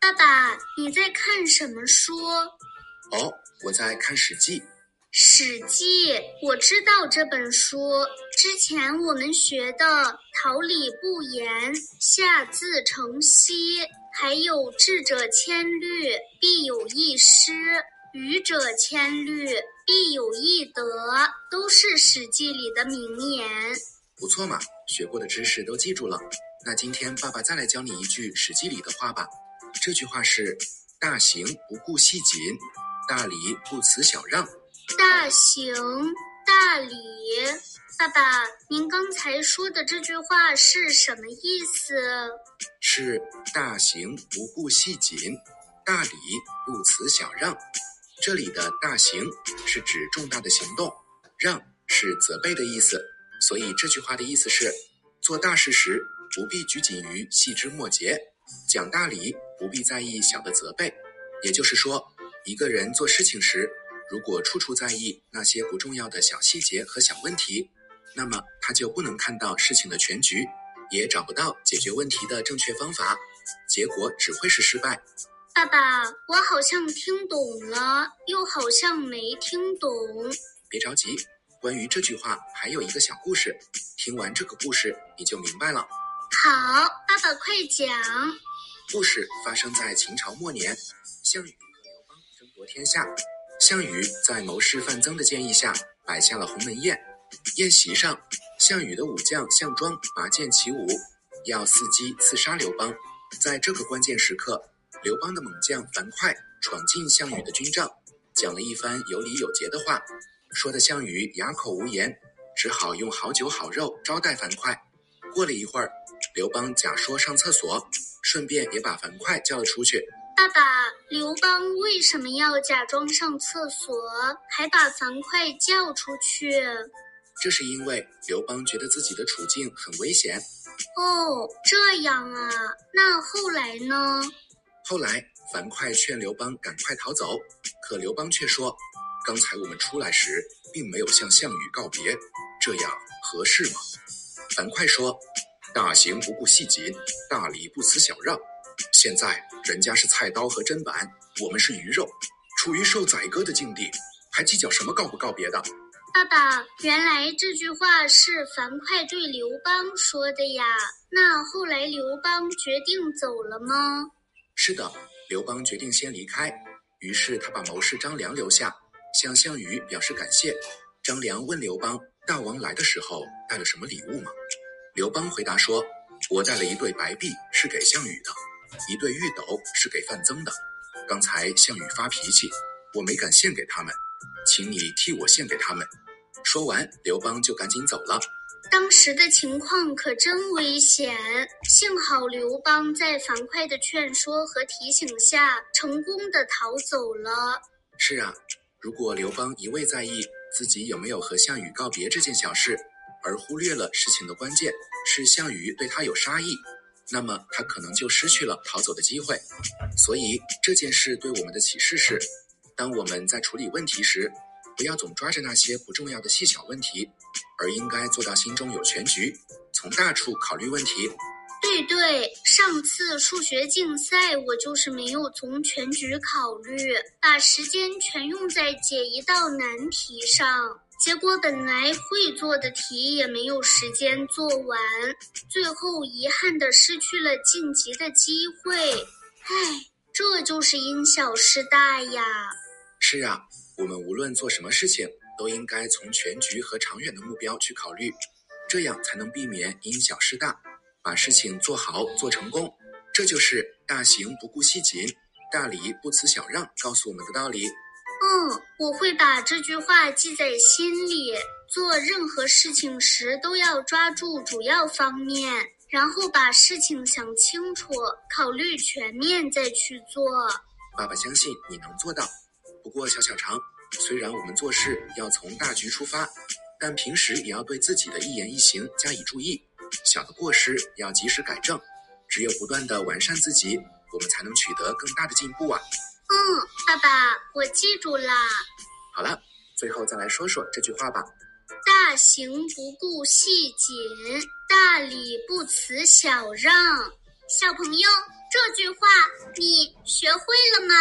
爸爸，你在看什么书？哦，我在看《史记》。《史记》，我知道这本书。之前我们学的“桃李不言，下自成蹊”，还有“智者千虑，必有一失；愚者千虑，必有一得”，都是《史记》里的名言。不错嘛，学过的知识都记住了。那今天爸爸再来教你一句《史记》里的话吧。这句话是：大行不顾细谨，大礼不辞小让。大行大礼，爸爸，您刚才说的这句话是什么意思？是大行不顾细谨，大礼不辞小让。这里的大行是指重大的行动，让是责备的意思。所以这句话的意思是：做大事时不必拘谨于细枝末节，讲大礼。不必在意小的责备，也就是说，一个人做事情时，如果处处在意那些不重要的小细节和小问题，那么他就不能看到事情的全局，也找不到解决问题的正确方法，结果只会是失败。爸爸，我好像听懂了，又好像没听懂。别着急，关于这句话还有一个小故事，听完这个故事你就明白了。好，爸爸快讲。故事发生在秦朝末年，项羽和刘邦争夺天下。项羽在谋士范增的建议下，摆下了鸿门宴。宴席上，项羽的武将项庄拔剑起舞，要伺机刺杀刘邦。在这个关键时刻，刘邦的猛将樊哙闯进项羽的军帐，讲了一番有理有节的话，说的项羽哑口无言，只好用好酒好肉招待樊哙。过了一会儿，刘邦假说上厕所。顺便也把樊哙叫了出去。爸爸，刘邦为什么要假装上厕所，还把樊哙叫出去？这是因为刘邦觉得自己的处境很危险。哦，这样啊。那后来呢？后来樊哙劝刘邦赶快逃走，可刘邦却说：“刚才我们出来时，并没有向项羽告别，这样合适吗？”樊哙说。大行不顾细节，大礼不辞小让。现在人家是菜刀和砧板，我们是鱼肉，处于受宰割的境地，还计较什么告不告别的？爸爸，原来这句话是樊哙对刘邦说的呀。那后来刘邦决定走了吗？是的，刘邦决定先离开。于是他把谋士张良留下，向项羽表示感谢。张良问刘邦：“大王来的时候带了什么礼物吗？”刘邦回答说：“我带了一对白璧，是给项羽的；一对玉斗是给范增的。刚才项羽发脾气，我没敢献给他们，请你替我献给他们。”说完，刘邦就赶紧走了。当时的情况可真危险，幸好刘邦在樊哙的劝说和提醒下，成功的逃走了。是啊，如果刘邦一味在意自己有没有和项羽告别这件小事，而忽略了事情的关键是项羽对他有杀意，那么他可能就失去了逃走的机会。所以这件事对我们的启示是：当我们在处理问题时，不要总抓着那些不重要的细小问题，而应该做到心中有全局，从大处考虑问题。对对，上次数学竞赛我就是没有从全局考虑，把时间全用在解一道难题上。结果本来会做的题也没有时间做完，最后遗憾的失去了晋级的机会。唉，这就是因小失大呀。是啊，我们无论做什么事情，都应该从全局和长远的目标去考虑，这样才能避免因小失大，把事情做好做成功。这就是大行不顾细谨，大礼不辞小让告诉我们的道理。嗯，我会把这句话记在心里。做任何事情时都要抓住主要方面，然后把事情想清楚，考虑全面再去做。爸爸相信你能做到。不过小小常，虽然我们做事要从大局出发，但平时也要对自己的一言一行加以注意，小的过失要及时改正。只有不断的完善自己，我们才能取得更大的进步啊。嗯，爸爸，我记住了。好了，最后再来说说这句话吧。大行不顾细谨，大礼不辞小让。小朋友，这句话你学会了吗？